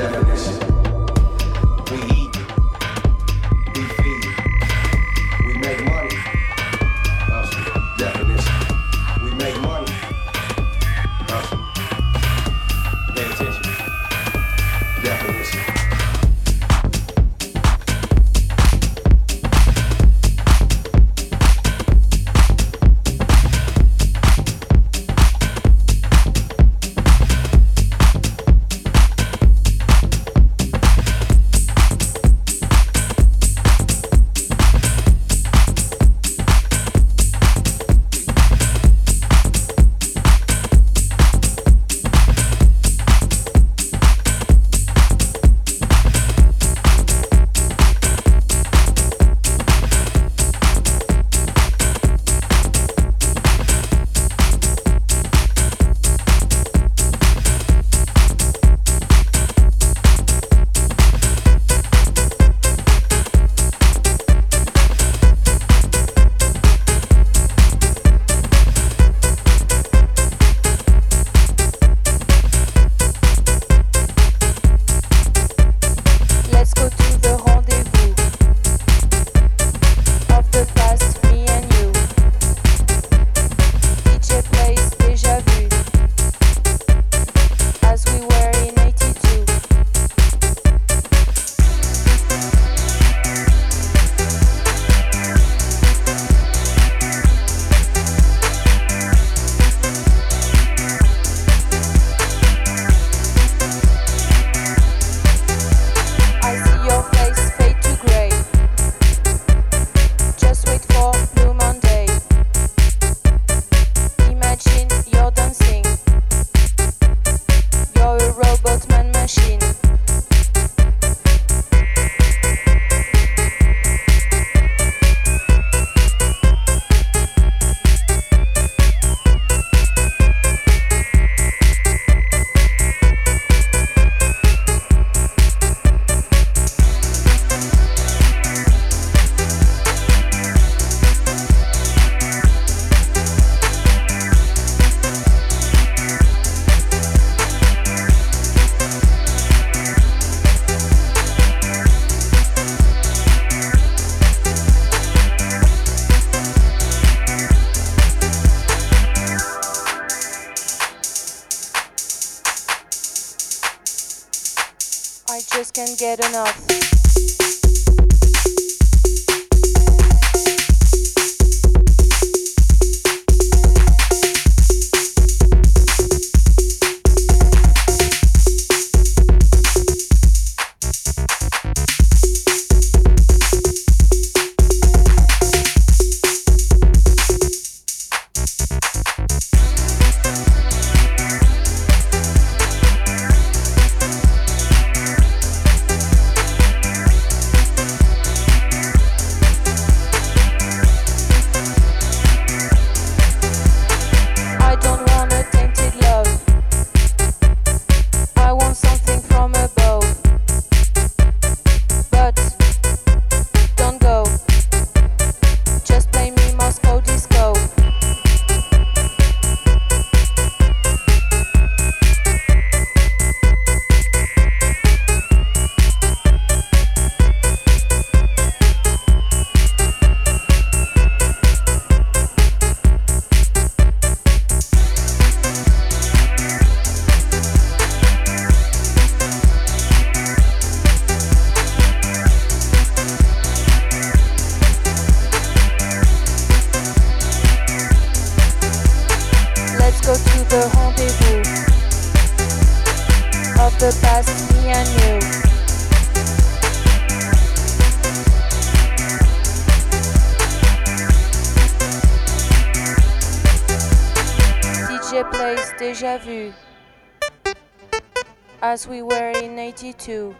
Definition. As we were in 82.